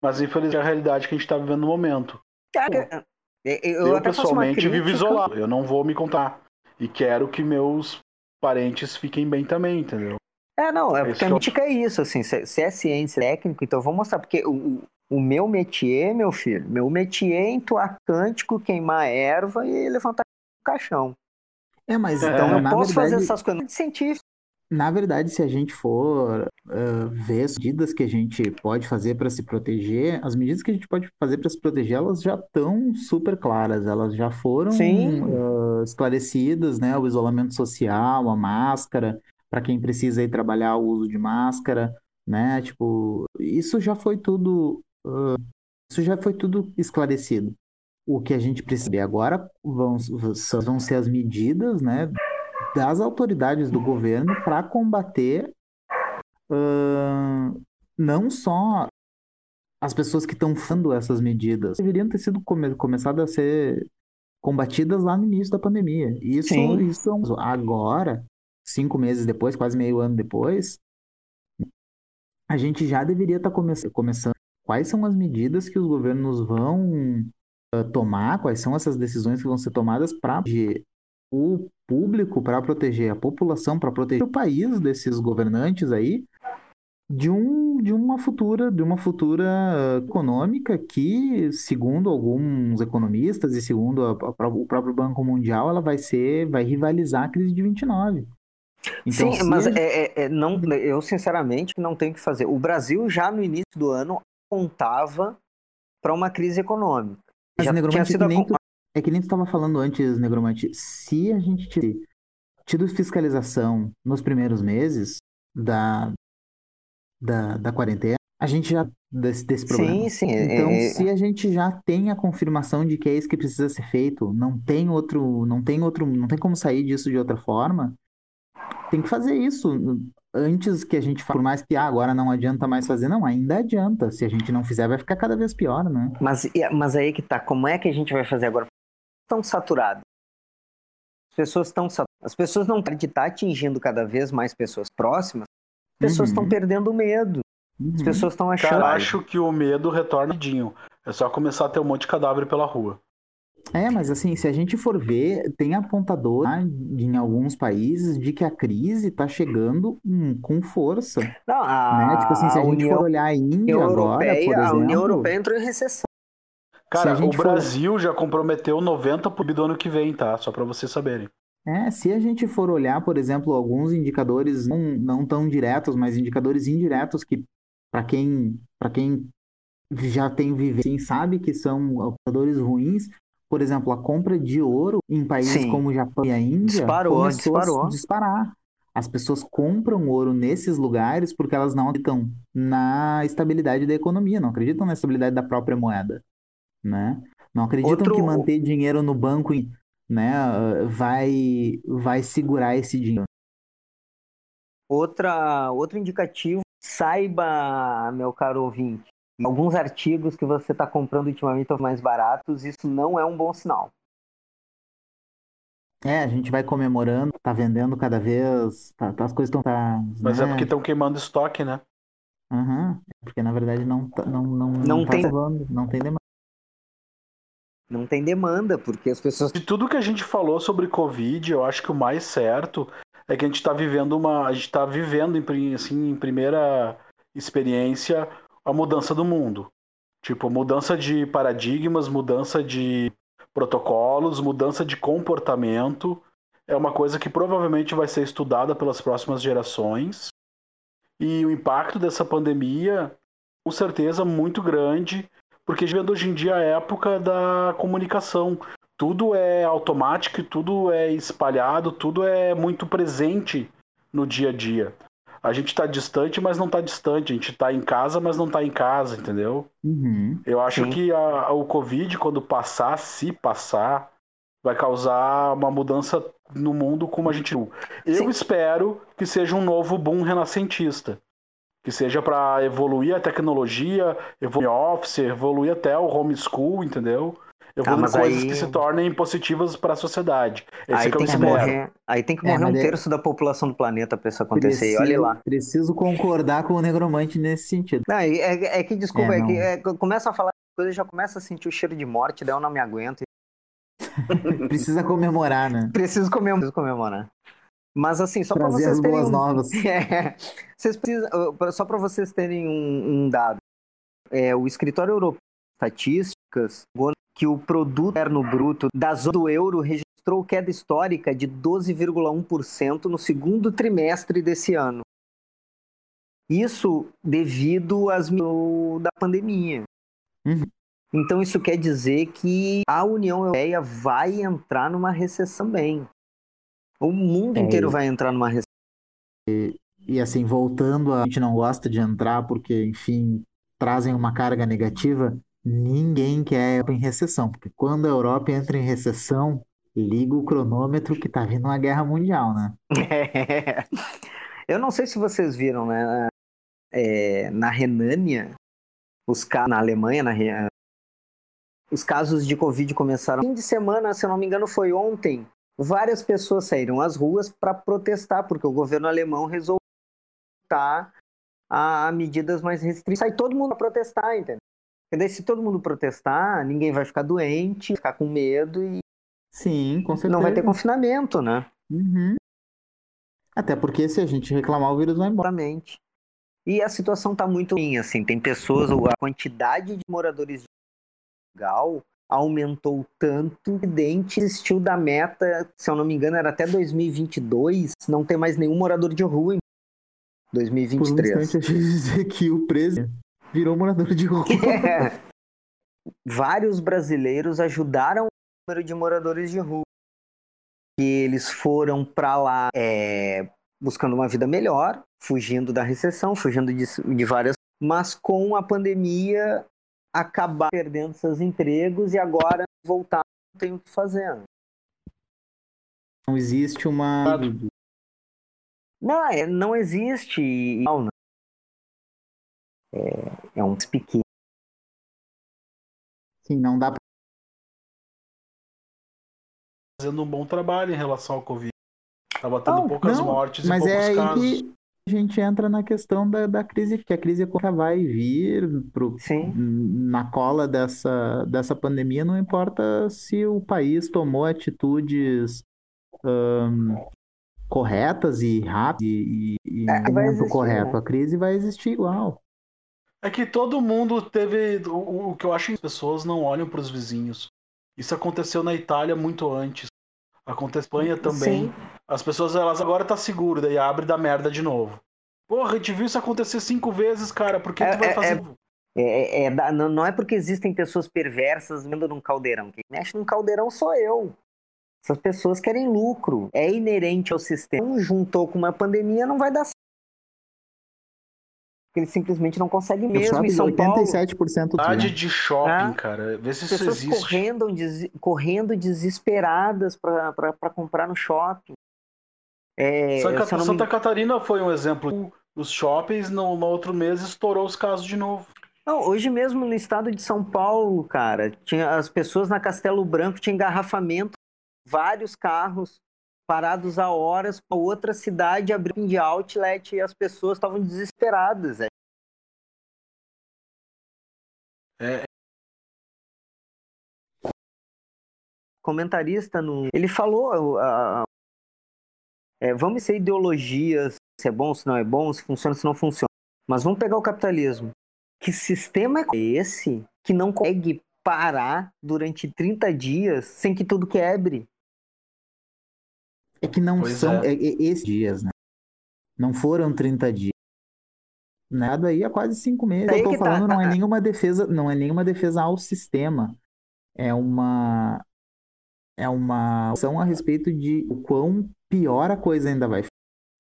mas infelizmente é a realidade que a gente está vivendo no momento. Cara, eu, eu pessoalmente vivo isolado, eu não vou me contar. E quero que meus parentes fiquem bem também, entendeu? É, não, é, é porque a mítica eu... é isso, assim, se, é ciência técnico, então vamos mostrar, porque o, o meu métier, meu filho, meu métier é entoar cântico, queimar erva e levantar caixão. É, mas então, eu posso verdade, fazer essas coisas científicas. Na verdade, se a gente for uh, ver as medidas que a gente pode fazer para se proteger, as medidas que a gente pode fazer para se proteger, elas já estão super claras, elas já foram uh, esclarecidas, né? O isolamento social, a máscara, para quem precisa ir trabalhar, o uso de máscara, né? Tipo, isso já foi tudo, uh, isso já foi tudo esclarecido o que a gente precisa agora vão, vão ser as medidas né, das autoridades do governo para combater uh, não só as pessoas que estão fazendo essas medidas, deveriam ter sido come começado a ser combatidas lá no início da pandemia. Isso, isso agora cinco meses depois, quase meio ano depois, a gente já deveria estar tá come começando. Quais são as medidas que os governos vão uh, tomar? Quais são essas decisões que vão ser tomadas para o público, para proteger a população, para proteger o país desses governantes aí, de, um, de uma futura de uma futura econômica que, segundo alguns economistas e segundo a, a, o próprio Banco Mundial, ela vai ser vai rivalizar a crise de 29. Então, Sim, mas é, é, é, não, eu sinceramente não tenho que fazer. O Brasil já no início do ano apontava para uma crise econômica. Mas, já Negromante, tinha sido nem tu, é que nem tu estava falando antes, Negromante. Se a gente tido fiscalização nos primeiros meses da, da, da quarentena, a gente já desse, desse problema. Sim, sim. É, então, é... se a gente já tem a confirmação de que é isso que precisa ser feito, não tem outro, não tem outro, não tem como sair disso de outra forma, tem que fazer isso antes que a gente por mais que ah, agora não adianta mais fazer, não, ainda adianta. Se a gente não fizer, vai ficar cada vez pior, né? Mas, mas aí que tá, como é que a gente vai fazer agora? Estão saturados. As pessoas estão As pessoas não estão tá atingindo cada vez mais pessoas próximas, pessoas estão uhum. perdendo medo. Uhum. As pessoas estão achando. Cara, acho que o medo retorna dinho. É só começar a ter um monte de cadáver pela rua. É, mas assim, se a gente for ver, tem apontador né, em alguns países de que a crise está chegando hum, com força. Não, a, né? Tipo assim, se a, a gente União, for olhar a Índia agora, por exemplo... A União Europeia entrou em recessão. Cara, o Brasil for... já comprometeu 90 do ano que vem, tá? Só para vocês saberem. É, se a gente for olhar, por exemplo, alguns indicadores não, não tão diretos, mas indicadores indiretos que para quem para quem já tem vivido, assim, sabe que são indicadores ruins. Por exemplo, a compra de ouro em países Sim. como o Japão e a Índia disparou, começou disparou. a disparar. As pessoas compram ouro nesses lugares porque elas não acreditam na estabilidade da economia, não acreditam na estabilidade da própria moeda, né? Não acreditam Outro... que manter dinheiro no banco né, vai, vai segurar esse dinheiro. Outra, outro indicativo, saiba, meu caro ouvinte, alguns artigos que você está comprando ultimamente estão mais baratos, isso não é um bom sinal. É, a gente vai comemorando, tá vendendo cada vez, tá, tá as coisas estão. Tá, Mas é né? é porque estão queimando estoque, né? Uhum, porque na verdade não, tá, não, não, não, não tá tem... Salvando, não tem demanda não tem demanda, porque as pessoas. De tudo que a gente falou sobre Covid, eu acho que o mais certo é que a gente está vivendo uma. A gente está vivendo, em, assim, em primeira experiência, a mudança do mundo. Tipo, mudança de paradigmas, mudança de protocolos, mudança de comportamento. É uma coisa que provavelmente vai ser estudada pelas próximas gerações. E o impacto dessa pandemia, com certeza, muito grande porque vendo hoje em dia a época da comunicação. Tudo é automático, tudo é espalhado, tudo é muito presente no dia a dia. A gente está distante, mas não está distante. A gente está em casa, mas não está em casa, entendeu? Uhum, Eu acho sim. que a, o Covid, quando passar, se passar, vai causar uma mudança no mundo como a gente viu. Eu sim. espero que seja um novo boom renascentista que seja para evoluir a tecnologia, evoluir Office, evoluir até o homeschool, entendeu? Evoluir ah, coisas aí... que se tornem positivas para a sociedade. Esse aí, tem que morrer, aí tem que morrer é, um é terço da população do planeta para isso acontecer. Preciso, olha lá. Preciso concordar com o Negromante nesse sentido. Não, é, é, que, desculpa, é, é que é, começa a falar coisa já começa a sentir o cheiro de morte, daí eu não me aguento. Precisa comemorar, né? Preciso comemorar. Preciso comemorar. Mas assim, só para vocês terem um... novas. É, vocês precisam, só para vocês terem um, um dado, é, o Escritório Europeu de Estatísticas que o produto interno bruto da zona do euro registrou queda histórica de 12,1% no segundo trimestre desse ano. Isso devido às da pandemia. Uhum. Então isso quer dizer que a União Europeia vai entrar numa recessão bem. O mundo é, inteiro vai entrar numa recessão. E, e assim, voltando a, a gente não gosta de entrar porque, enfim, trazem uma carga negativa. Ninguém quer em recessão, porque quando a Europa entra em recessão, liga o cronômetro que tá vindo uma guerra mundial, né? É. Eu não sei se vocês viram, né? É, na Renânia, os na Alemanha, na, os casos de Covid começaram. Fim de semana, se eu não me engano, foi ontem várias pessoas saíram às ruas para protestar, porque o governo alemão resolveu a medidas mais restritivas. Sai todo mundo protestar, entendeu? Porque daí, se todo mundo protestar, ninguém vai ficar doente, ficar com medo e. Sim, com certeza. Não vai ter confinamento, né? Uhum. Até porque se a gente reclamar, o vírus vai embora. Exatamente. E a situação tá muito ruim, assim. Tem pessoas, a quantidade de moradores de Portugal aumentou tanto que dente existiu da meta, se eu não me engano, era até 2022, não ter mais nenhum morador de rua em 2023. Por um instante, eu dizer que o preso virou morador de rua. É. Vários brasileiros ajudaram o número de moradores de rua. E eles foram para lá é, buscando uma vida melhor, fugindo da recessão, fugindo de, de várias. Mas com a pandemia, acabar perdendo seus empregos e agora voltar não tem o que fazer. né? Não existe uma. Não, é, não existe. Não, né? É, é um pequeno. Sim, não dá pra. Fazendo um bom trabalho em relação ao Covid. Tava tendo Não, poucas não, mortes Mas e poucos é aí casos. que a gente entra na questão da, da crise, que a crise econômica vai vir pro, Sim. na cola dessa, dessa pandemia, não importa se o país tomou atitudes corretas e rápidas e, e, É, existir, correto. né? A crise vai existir igual. É que todo mundo teve. O, o que eu acho é que as pessoas não olham para os vizinhos. Isso aconteceu na Itália muito antes. Acontece na Espanha também. Sim. As pessoas, elas agora tá seguro, daí abre da merda de novo. Porra, a gente viu isso acontecer cinco vezes, cara. Por que É- tu vai é- fazer? É, é- é não, não é porque existem pessoas perversas vendo num caldeirão. Quem mexe num caldeirão sou eu. Essas pessoas querem lucro. É inerente ao sistema. Um juntou com uma pandemia, não vai dar certo. Porque eles simplesmente não conseguem mesmo em São Paulo. 87% do Cidade de shopping, Ah. cara. Vê se As isso pessoas existe. correndo, des- correndo desesperadas para comprar no shopping. É, Santa, eu não me Santa Catarina foi um exemplo. Os shoppings no, no outro mês estourou os casos de novo. Não, hoje mesmo no estado de São Paulo, cara, tinha as pessoas na Castelo Branco tinha engarrafamento, vários carros parados a horas para outra cidade abrindo de outlet e as pessoas estavam desesperadas. É. É. Comentarista no, ele falou, ah, é, vamos ser ideologias, se é bom, se não é bom, se funciona, se não funciona. Mas vamos pegar o capitalismo. Que sistema é esse que não consegue parar durante 30 dias sem que tudo quebre? É que não Pois são é. é- é esses dias, né? Não foram 30 dias. Nada aí há quase cinco meses. Que eu que tô tá. falando não é nenhuma defesa, não é nenhuma defesa ao sistema. É uma é uma ação a respeito de o quão pior a coisa ainda vai ficar.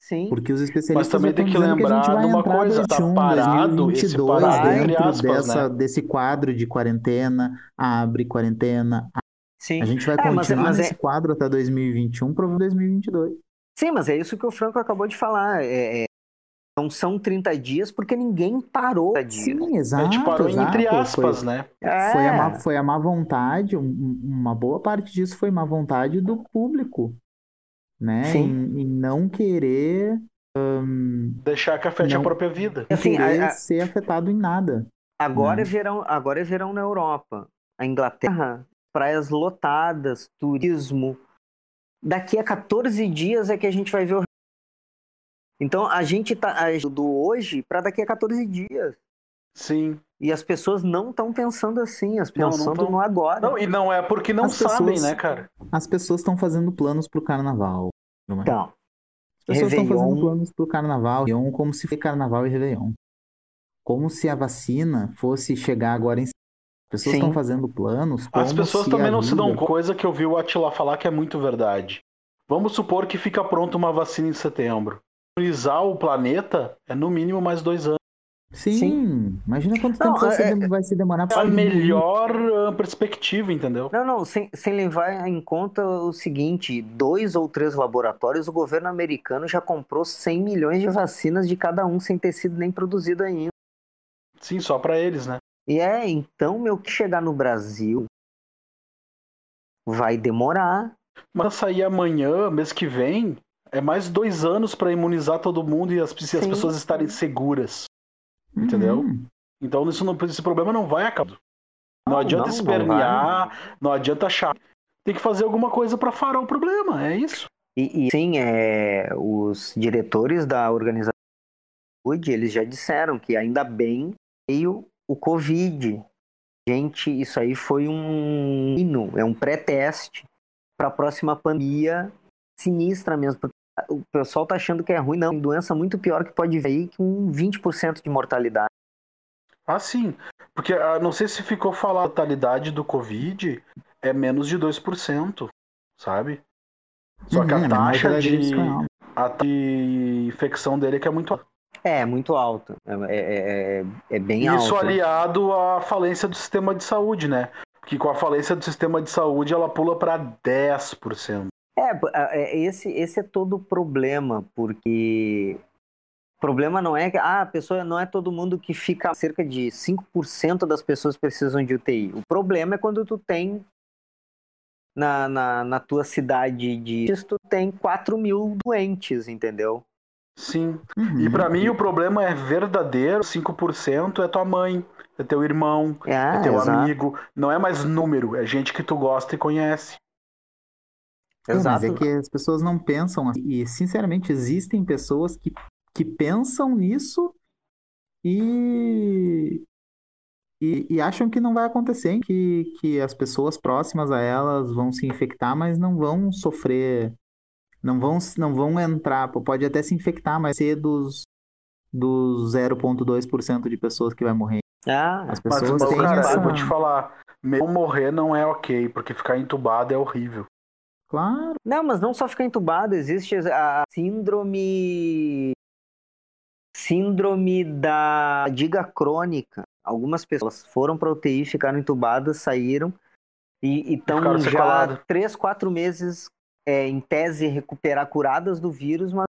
Sim. Porque os Mas especialistas também já tem que dizendo que a gente lembrar vai de uma coisa, tá 21, parado, esse 2022 parado entre dentro aspas, dessa, né? desse quadro de quarentena, abre quarentena. Sim. A gente vai É, mas- continuar mas é- nesse quadro até 2021 para 2022. Sim, mas é isso que o Franco acabou de falar. É, é, não são 30 dias porque ninguém parou. 30 dias. Sim, A exato. gente parou exato. entre Foi- aspas, né? É. Foi a, má, foi a má vontade, um- um- uma boa parte disso foi má vontade do público, né? Sim. Em, em não querer, Deixar que afete Não. a própria vida. não Assim, querer a- a- ser afetado em nada. Agora Né? é verão, agora é verão na Europa. A Inglaterra, praias lotadas, turismo. Daqui a 14 dias é que a gente vai ver o Então a gente tá a- do hoje para daqui a 14 dias. Sim. E as pessoas não estão pensando assim, as Não, não pensando tão. no agora. Não, e não é porque não As sabem, pessoas- né, cara? As pessoas estão fazendo planos pro carnaval. não é? Então, As pessoas estão fazendo planos pro carnaval, como se fosse carnaval e Réveillon. Como se a vacina fosse chegar agora em. As pessoas estão fazendo planos As pessoas se também não se dão. Coisa que eu vi o Atila falar que é muito verdade. Vamos supor que fica pronta uma vacina em setembro. Imunizar o planeta é no mínimo mais dois anos. Sim, Sim. imagina quanto Não, tempo vai, se é- dem- vai se demorar É pra a melhor ah, perspectiva, entendeu? Não, não, sem, sem levar em conta o seguinte: dois ou três laboratórios, o governo americano já comprou 100 milhões de vacinas de cada um sem ter sido nem produzido ainda. Sim, só pra eles, né? E é, então, meu, que chegar no Brasil vai demorar. Mas sair amanhã, mês que vem, é mais dois anos para imunizar todo mundo e as, as pessoas estarem seguras. Entendeu? Uhum. Então isso não, esse problema não vai acabar. Não, Não, adianta não, não espernear, não, adianta achar. Tem que fazer alguma coisa para parar o problema, é isso. E, e, sim, é, os diretores da organização eles já disseram que ainda bem veio o Covid. Gente, isso aí foi um hino, é um pré-teste para a próxima pandemia sinistra mesmo. O pessoal tá achando que é ruim, não. Tem doença muito pior que pode vir aí com 20% de mortalidade. Ah, sim. Porque ah, não sei se ficou falado a mortalidade do Covid é menos de 2%, sabe? Só que Uhum, a é menor que taxa gripe de, a de infecção dele é que é muito alta. É, muito alto. É, é, é- é bem Isso alto. aliado à falência do sistema de saúde, né? Porque com a falência do sistema de saúde ela pula para 10%. É, é, esse, esse é todo o problema, porque o problema não é que ah, a pessoa não é todo mundo que fica, cerca de 5% das pessoas precisam de UTI. O problema é quando tu tem na, na, na tua cidade de tu tem 4 mil doentes, entendeu? Sim. Uhum. E pra mim o problema é verdadeiro, 5% é tua mãe, é teu irmão, É, é teu exato, amigo. Não é mais número, é gente que tu gosta e conhece. É, mas exato. é que as pessoas não pensam assim. E, sinceramente, existem pessoas que, que pensam nisso e, e, e acham que não vai acontecer, que, que as pessoas próximas a elas vão se infectar, mas não vão sofrer, não vão, não vão entrar. Pode até se infectar, mas ser dos, dos 0,2% de pessoas que vai morrer. Ah, As Mas, pessoas mas, têm cara, essa... eu vou te falar, mesmo morrer não é ok, porque ficar entubado é horrível. Claro. Não, mas não só ficar entubado, existe a síndrome síndrome da diga crônica. Algumas pessoas foram para UTI, ficaram entubadas, saíram e estão já três, quatro meses é, em tese recuperar curadas do vírus, mas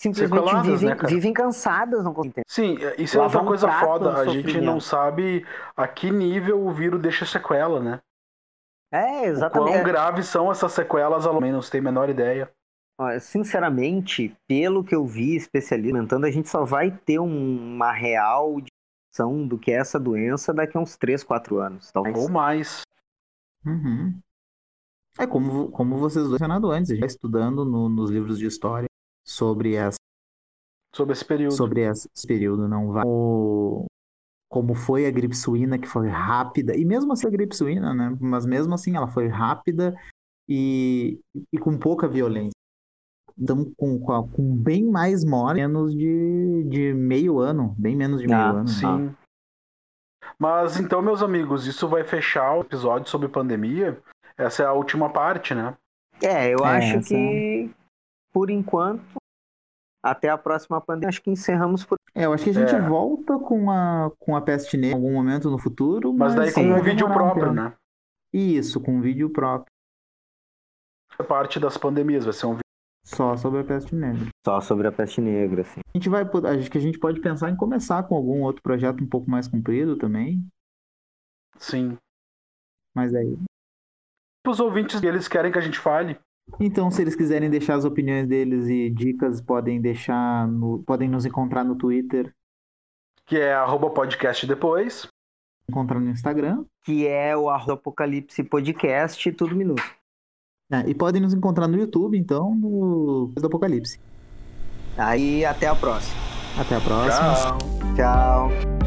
simplesmente Sequeladas, vivem, né, vivem cansadas, não conseguem entender. Sim, isso é outra coisa prato foda. é A gente sofrimento. não sabe a que nível o vírus deixa sequela, né? É, O quão exatamente. graves são essas sequelas, a também não se tem a menor ideia. Sinceramente, pelo que eu vi especialista comentando, a gente só vai ter um- uma real discussão do que é essa doença daqui a uns 3, 4 anos. Talvez. Ou mais. Uhum. É como, como vocês dois mencionado antes, a gente está estudando no- nos livros de história sobre essa, Sobre esse período. sobre esse período, não vai o- como foi a gripe suína que foi rápida e mesmo assim a gripe suína, né? Mas mesmo assim ela foi rápida e, e com pouca violência. Então com, com, bem mais morte, menos de, de meio ano, bem menos de meio Ah, ano. né? Sim. Mas então, meus amigos, isso vai fechar o episódio sobre pandemia. Essa é a última parte, né? É, eu É, acho essa- que, por enquanto, até a próxima pandemia, acho que encerramos por. É, eu acho que a gente É. volta com a, com a peste negra em algum momento no futuro, Mas daí com um vídeo próprio, né? Isso, com um vídeo próprio, É parte das pandemias, vai ser um vídeo. só sobre a peste negra. Só sobre a peste negra, assim. A gente vai, acho que a gente pode pensar em começar com algum outro projeto um pouco mais comprido também, Sim. mas aí. Os ouvintes, eles querem que a gente fale. Então, se eles quiserem deixar as opiniões deles e dicas, podem deixar no, podem nos encontrar no Twitter, Que é arroba podcast depois. encontrar no Instagram, Que é o arroba Apocalipse Podcast, tudo minuto. né, e podem nos encontrar no YouTube, então, no do Apocalipse. Aí até a próxima. Até a próxima. Tchau. Tchau.